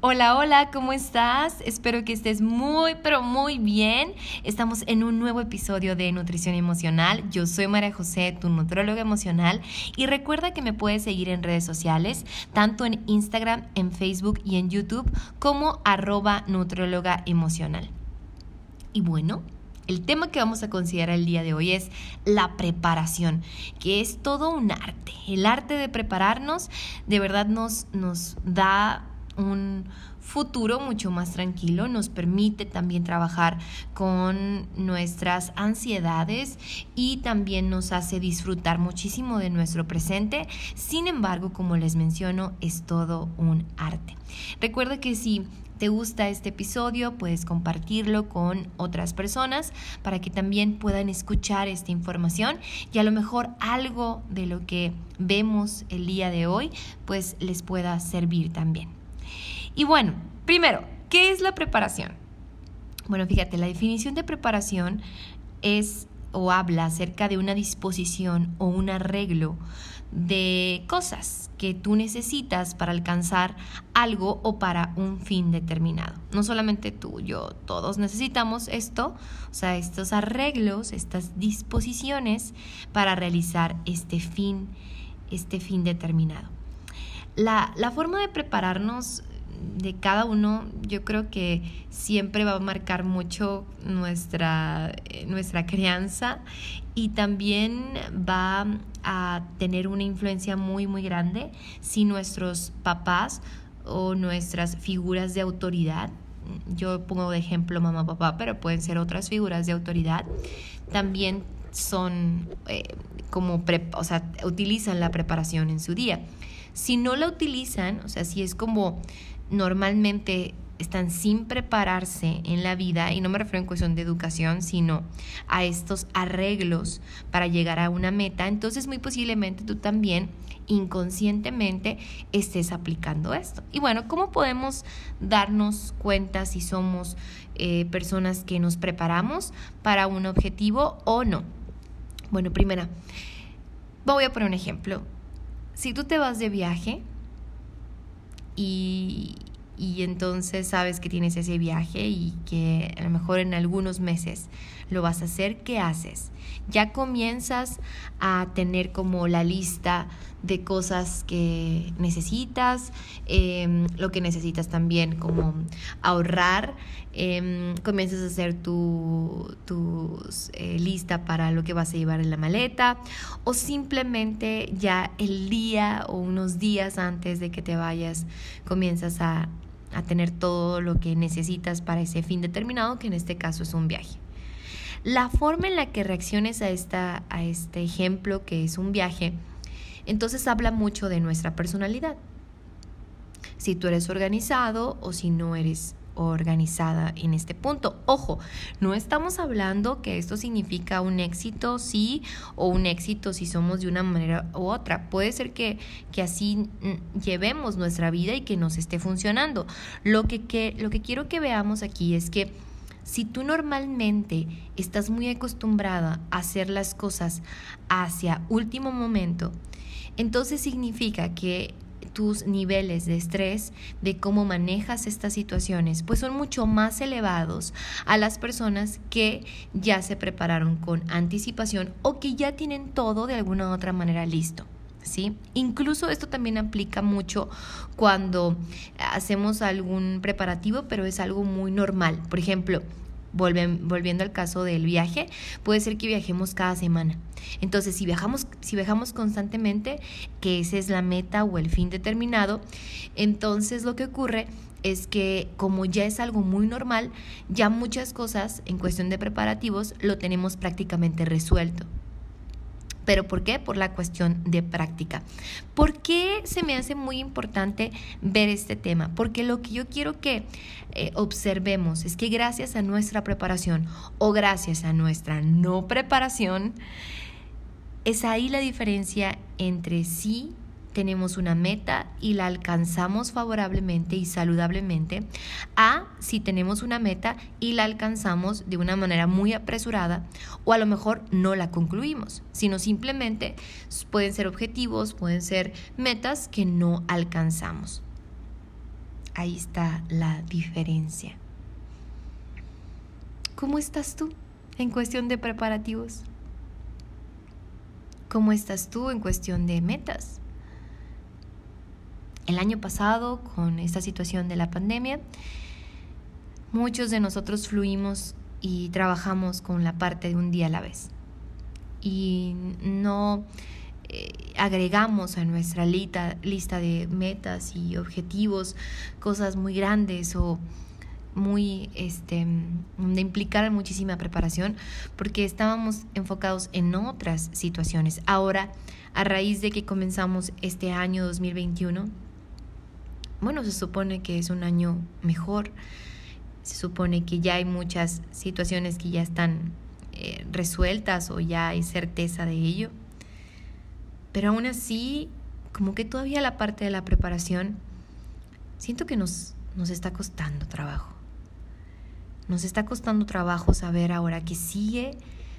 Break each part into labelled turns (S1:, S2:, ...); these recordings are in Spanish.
S1: Hola, hola, ¿cómo estás? Espero que estés muy, pero muy bien. Estamos en un nuevo episodio de Nutrición Emocional. Yo soy María José, tu nutróloga emocional. Y recuerda que me puedes seguir en redes sociales, tanto en Instagram, en Facebook y en YouTube, como arroba nutróloga emocional. Y bueno, el tema que vamos a considerar el día de hoy es la preparación, que es todo un arte. El arte de prepararnos de verdad nos, nos da un futuro mucho más tranquilo, nos permite también trabajar con nuestras ansiedades y también nos hace disfrutar muchísimo de nuestro presente. Sin embargo, como les menciono, es todo un arte. Recuerda que si te gusta este episodio, puedes compartirlo con otras personas para que también puedan escuchar esta información y a lo mejor algo de lo que vemos el día de hoy, pues les pueda servir también. Y bueno, primero, ¿qué es la preparación? Bueno, fíjate, la definición de preparación es o habla acerca de una disposición o un arreglo de cosas que tú necesitas para alcanzar algo o para un fin determinado. No solamente tú, yo, todos necesitamos esto, o sea, estos arreglos, estas disposiciones para realizar este fin, este fin determinado. La, la forma de prepararnos de cada uno, yo creo que siempre va a marcar mucho nuestra, eh, nuestra crianza y también va a tener una influencia muy, muy grande si nuestros papás o nuestras figuras de autoridad, yo pongo de ejemplo mamá, papá, pero pueden ser otras figuras de autoridad, también son eh, como, o sea, utilizan la preparación en su día. Si no la utilizan, o sea, si es como normalmente están sin prepararse en la vida, y no me refiero en cuestión de educación, sino a estos arreglos para llegar a una meta, entonces muy posiblemente tú también inconscientemente estés aplicando esto. Y bueno, ¿cómo podemos darnos cuenta si somos eh, personas que nos preparamos para un objetivo o no? Bueno, primera, voy a poner un ejemplo. Si tú te vas de viaje, y, y entonces sabes que tienes ese viaje y que a lo mejor en algunos meses lo vas a hacer, ¿qué haces? Ya comienzas a tener como la lista de cosas que necesitas, em, lo que necesitas también como ahorrar, em, comienzas a hacer tu, eh, lista para lo que vas a llevar en la maleta o simplemente ya el día o unos días antes de que te vayas comienzas a a tener todo lo que necesitas para ese fin determinado, que en este caso es un viaje. La forma en la que reacciones a, esta, a este ejemplo, que es un viaje, entonces habla mucho de nuestra personalidad. Si tú eres organizado o si no eres organizada en este punto. Ojo, no estamos hablando que esto significa un éxito sí o un éxito si somos de una manera u otra. Puede ser que, que así mm, llevemos nuestra vida y que nos esté funcionando. Lo que, que, lo que quiero que veamos aquí es que si tú normalmente estás muy acostumbrada a hacer las cosas hacia último momento, entonces significa que tus niveles de estrés, de cómo manejas estas situaciones, pues son mucho más elevados a las personas que ya se prepararon con anticipación o que ya tienen todo de alguna u otra manera listo. ¿Sí? Incluso esto también aplica mucho cuando hacemos algún preparativo, pero es algo muy normal. Por ejemplo, volviendo al caso del viaje, puede ser que viajemos cada semana. Entonces, si viajamos, si viajamos constantemente, que esa es la meta o el fin determinado, entonces lo que ocurre es que como ya es algo muy normal, ya muchas cosas en cuestión de preparativos lo tenemos prácticamente resuelto. ¿Pero por qué? Por la cuestión de práctica. ¿Por qué se me hace muy importante ver este tema? Porque lo que yo quiero que eh, observemos es que gracias a nuestra preparación o gracias a nuestra no preparación, es ahí la diferencia entre sí tenemos una meta y la alcanzamos favorablemente y saludablemente, a si tenemos una meta y la alcanzamos de una manera muy apresurada o a lo mejor no la concluimos, sino simplemente pueden ser objetivos, pueden ser metas que no alcanzamos. Ahí está la diferencia. ¿Cómo estás tú en cuestión de preparativos? ¿Cómo estás tú en cuestión de metas? El año pasado, con esta situación de la pandemia, muchos de nosotros fluimos y trabajamos con la parte de un día a la vez. Y no eh, agregamos a nuestra lista, lista de metas y objetivos cosas muy grandes o muy, este, de implicar muchísima preparación, porque estábamos enfocados en otras situaciones. Ahora, a raíz de que comenzamos este año 2021, bueno, se supone que es un año mejor, se supone que ya hay muchas situaciones que ya están eh, resueltas o ya hay certeza de ello, pero aún así, como que todavía la parte de la preparación, siento que nos, nos está costando trabajo. Nos está costando trabajo saber ahora qué sigue,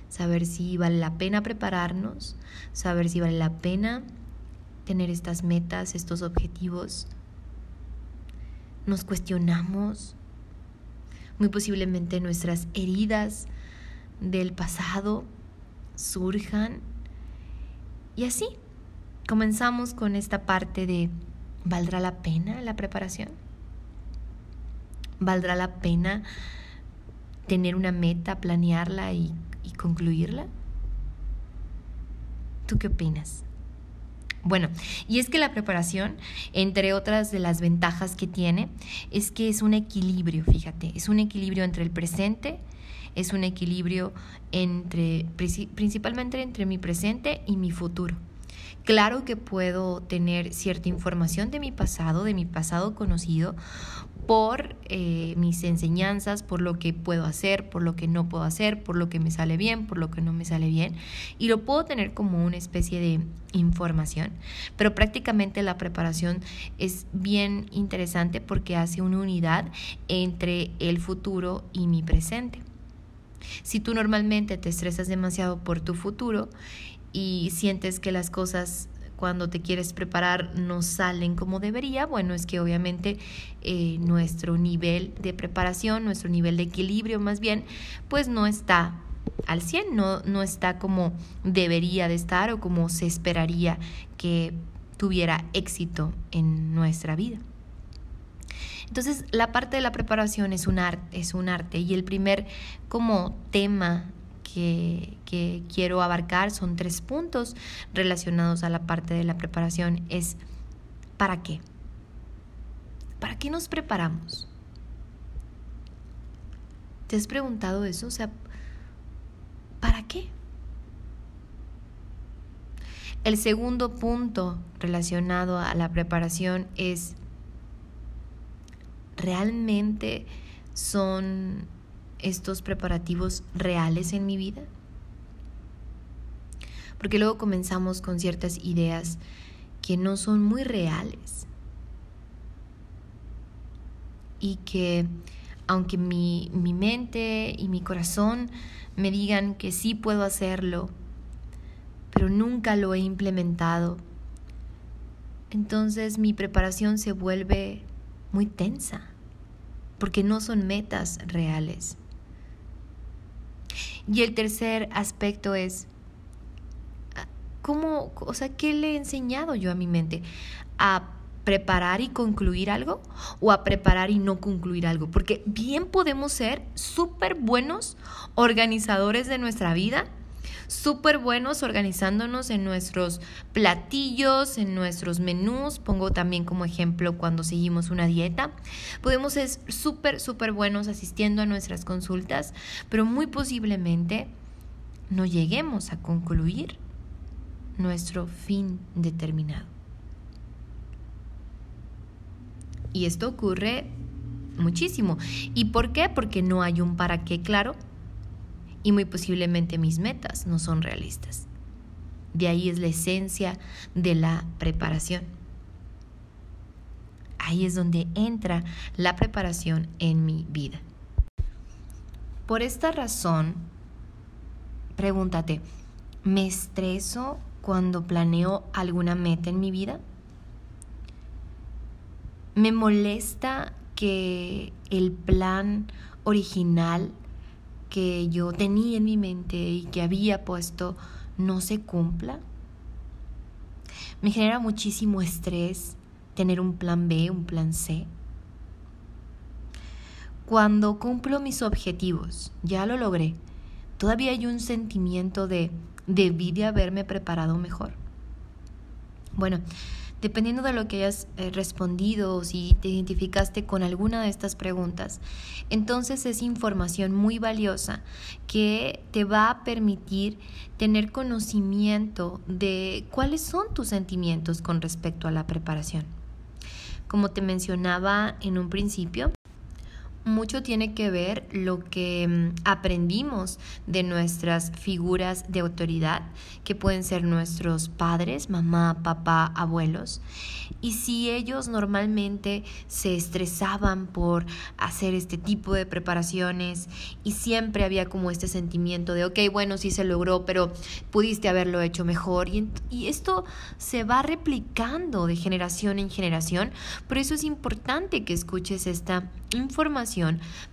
S1: saber si vale la pena prepararnos, saber si vale la pena tener estas metas, estos objetivos nos cuestionamos, muy posiblemente nuestras heridas del pasado surjan y así comenzamos con esta parte de ¿valdrá la pena la preparación? ¿Valdrá la pena tener una meta, planearla y, y concluirla? ¿Tú qué opinas? Bueno, y es que la preparación, entre otras de las ventajas que tiene, es que es un equilibrio, fíjate, es un equilibrio entre el presente, es un equilibrio entre, principalmente entre mi presente y mi futuro. Claro que puedo tener cierta información de mi pasado, de mi pasado conocido, por eh, mis enseñanzas, por lo que puedo hacer, por lo que no puedo hacer, por lo que me sale bien, por lo que no me sale bien. Y lo puedo tener como una especie de información. Pero prácticamente la preparación es bien interesante porque hace una unidad entre el futuro y mi presente. Si tú normalmente te estresas demasiado por tu futuro y sientes que las cosas cuando te quieres preparar no salen como debería, bueno, es que obviamente eh, nuestro nivel de preparación, nuestro nivel de equilibrio más bien, pues no está al 100, no, no está como debería de estar o como se esperaría que tuviera éxito en nuestra vida. Entonces, la parte de la preparación es un arte, es un arte y el primer como tema que, quiero abarcar son tres puntos relacionados a la parte de la preparación. Es ¿para qué? ¿Para qué nos preparamos? ¿Te has preguntado eso? O sea, ¿para qué? El segundo punto relacionado a la preparación es, ¿realmente son estos preparativos reales en mi vida? Porque luego comenzamos con ciertas ideas que no son muy reales y que aunque mi, mi mente y mi corazón me digan que sí puedo hacerlo, pero nunca lo he implementado, entonces mi preparación se vuelve muy tensa, porque no son metas reales. Y el tercer aspecto es, ¿cómo, o sea, qué le he enseñado yo a mi mente? ¿A preparar y concluir algo o a preparar y no concluir algo? Porque bien podemos ser súper buenos organizadores de nuestra vida, súper buenos organizándonos en nuestros platillos, en nuestros menús. Pongo también como ejemplo cuando seguimos una dieta. Podemos ser súper, súper buenos asistiendo a nuestras consultas, pero muy posiblemente no lleguemos a concluir nuestro fin determinado. Y esto ocurre muchísimo. ¿Y por qué? Porque no hay un para qué claro y muy posiblemente mis metas no son realistas. De ahí es la esencia de la preparación. Ahí es donde entra la preparación en mi vida. Por esta razón, pregúntate, ¿me estreso cuando planeo alguna meta en mi vida? ¿Me molesta que el plan original que yo tenía en mi mente y que había puesto no se cumpla? Me genera muchísimo estrés tener un plan B, un plan C. Cuando cumplo mis objetivos, ya lo logré, todavía hay un sentimiento de debí de haberme preparado mejor. Bueno, Dependiendo de lo que hayas eh, respondido o si te identificaste con alguna de estas preguntas, entonces es información muy valiosa que te va a permitir tener conocimiento de cuáles son tus sentimientos con respecto a la preparación. Como te mencionaba en un principio, mucho tiene que ver lo que mm, aprendimos de nuestras figuras de autoridad, que pueden ser nuestros padres, mamá, papá, abuelos. Y si ellos normalmente se estresaban por hacer este tipo de preparaciones y siempre había como este sentimiento de, ok, bueno, sí se logró, pero pudiste haberlo hecho mejor. Y, y esto se va replicando de generación en generación. Por eso es importante que escuches esta información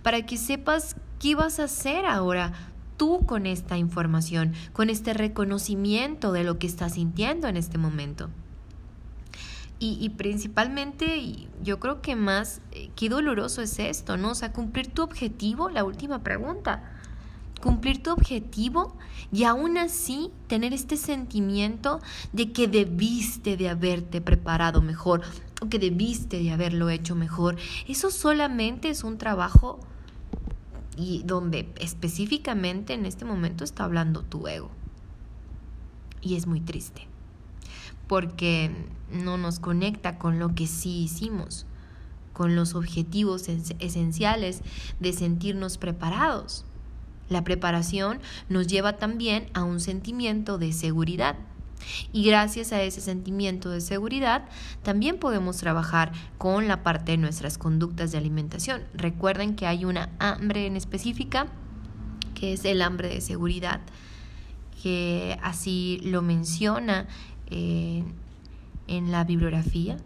S1: para que sepas qué vas a hacer ahora tú con esta información, con este reconocimiento de lo que estás sintiendo en este momento. Y, principalmente, yo creo que más, eh, qué doloroso es esto, ¿no? O sea, cumplir tu objetivo, la última pregunta, cumplir tu objetivo y aún así tener este sentimiento de que debiste de haberte preparado mejor o que debiste de haberlo hecho mejor. Eso solamente es un trabajo y donde específicamente en este momento está hablando tu ego. Y es muy triste porque no nos conecta con lo que sí hicimos, con los objetivos esenciales de sentirnos preparados. La preparación nos lleva también a un sentimiento de seguridad. Y gracias a ese sentimiento de seguridad, también podemos trabajar con la parte de nuestras conductas de alimentación. Recuerden que hay una hambre en específica, que es el hambre de seguridad, que así lo menciona eh, en la bibliografía.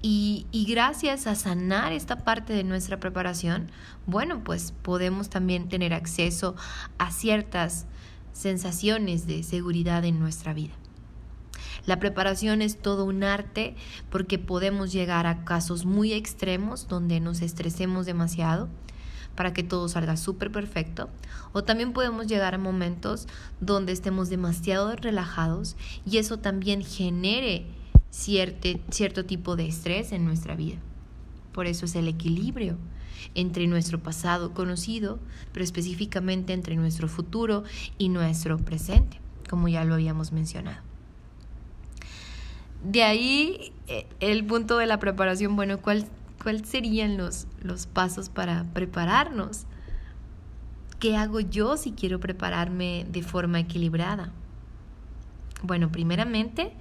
S1: Y, y, gracias a sanar esta parte de nuestra preparación, bueno, pues podemos también tener acceso a ciertas sensaciones de seguridad en nuestra vida. La preparación es todo un arte porque podemos llegar a casos muy extremos donde nos estresemos demasiado para que todo salga súper perfecto. O también podemos llegar a momentos donde estemos demasiado relajados y eso también genere cierto, cierto tipo de estrés en nuestra vida. Por eso es el equilibrio entre nuestro pasado conocido, pero específicamente entre nuestro futuro y nuestro presente, como ya lo habíamos mencionado. De ahí eh, el punto de la preparación, bueno, ¿cuál ¿Cuáles serían los, los pasos para prepararnos? ¿Qué hago yo si quiero prepararme de forma equilibrada? Bueno, primeramente,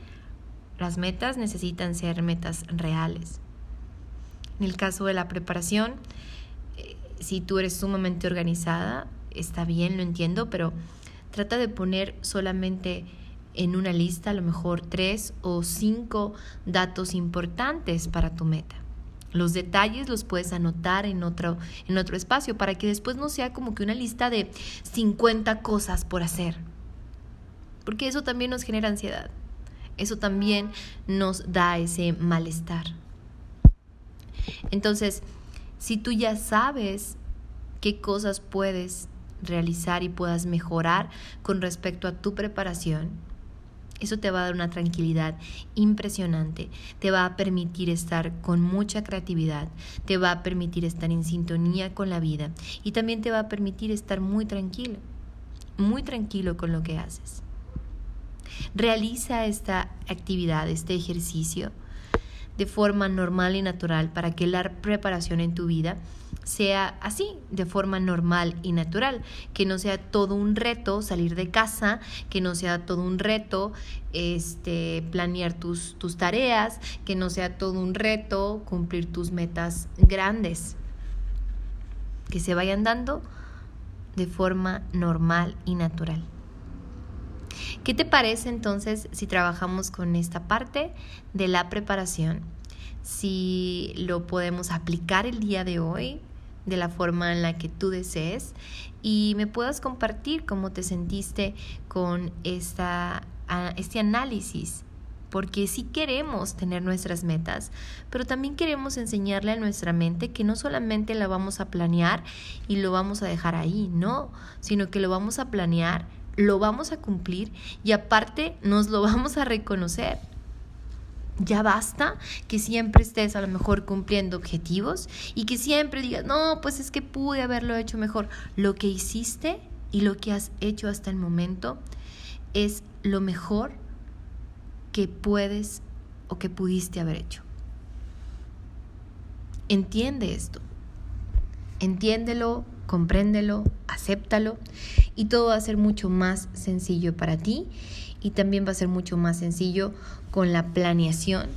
S1: las metas necesitan ser metas reales. En el caso de la preparación, eh, si tú eres sumamente organizada, está bien, lo entiendo, pero trata de poner solamente en una lista a lo mejor tres o cinco datos importantes para tu meta. Los detalles los puedes anotar en otro, en otro espacio para que después no sea como que una lista de 50 cosas por hacer. Porque eso también nos genera ansiedad. Eso también nos da ese malestar. Entonces, si tú ya sabes qué cosas puedes realizar y puedas mejorar con respecto a tu preparación, eso te va a dar una tranquilidad impresionante, te va a permitir estar con mucha creatividad, te va a permitir estar en sintonía con la vida y también te va a permitir estar muy tranquilo, muy tranquilo con lo que haces. Realiza esta actividad, este ejercicio de forma normal y natural para que la preparación en tu vida sea así, de forma normal y natural, que no sea todo un reto salir de casa, que no sea todo un reto este, planear tus, tus tareas, que no sea todo un reto cumplir tus metas grandes, que se vayan dando de forma normal y natural. ¿Qué te parece entonces si trabajamos con esta parte de la preparación? Si lo podemos aplicar el día de hoy de la forma en la que tú desees y me puedas compartir cómo te sentiste con esta, este análisis porque sí queremos tener nuestras metas, pero también queremos enseñarle a nuestra mente que no solamente la vamos a planear y lo vamos a dejar ahí, no, sino que lo vamos a planear, lo vamos a cumplir y aparte nos lo vamos a reconocer. Ya basta que siempre estés a lo mejor cumpliendo objetivos y que siempre digas, no, pues es que pude haberlo hecho mejor. Lo que hiciste y lo que has hecho hasta el momento es lo mejor que puedes o que pudiste haber hecho. Entiende esto. Entiéndelo, compréndelo, acéptalo y todo va a ser mucho más sencillo para ti y también va a ser mucho más sencillo con la planeación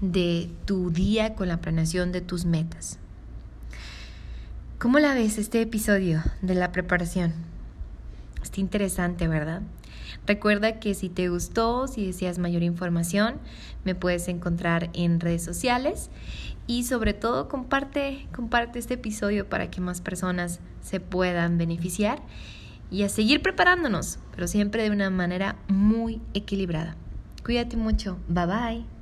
S1: de tu día, con la planeación de tus metas. ¿Cómo la ves este episodio de la preparación? Está interesante, ¿verdad? Recuerda que si te gustó, si deseas mayor información, me puedes encontrar en redes sociales y sobre todo comparte, comparte este episodio para que más personas se puedan beneficiar y a seguir preparándonos, pero siempre de una manera muy equilibrada. Cuídate mucho, bye bye.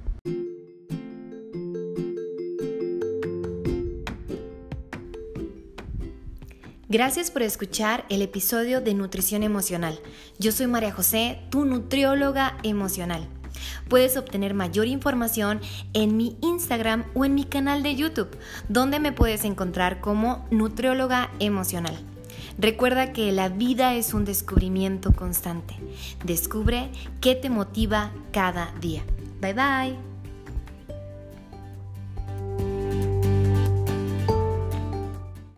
S1: Gracias por escuchar el episodio de Nutrición Emocional. Yo soy María José, tu nutrióloga emocional. Puedes obtener mayor información en mi Instagram o en mi canal de YouTube, donde me puedes encontrar como nutrióloga emocional. Recuerda que la vida es un descubrimiento constante. Descubre qué te motiva cada día. Bye bye.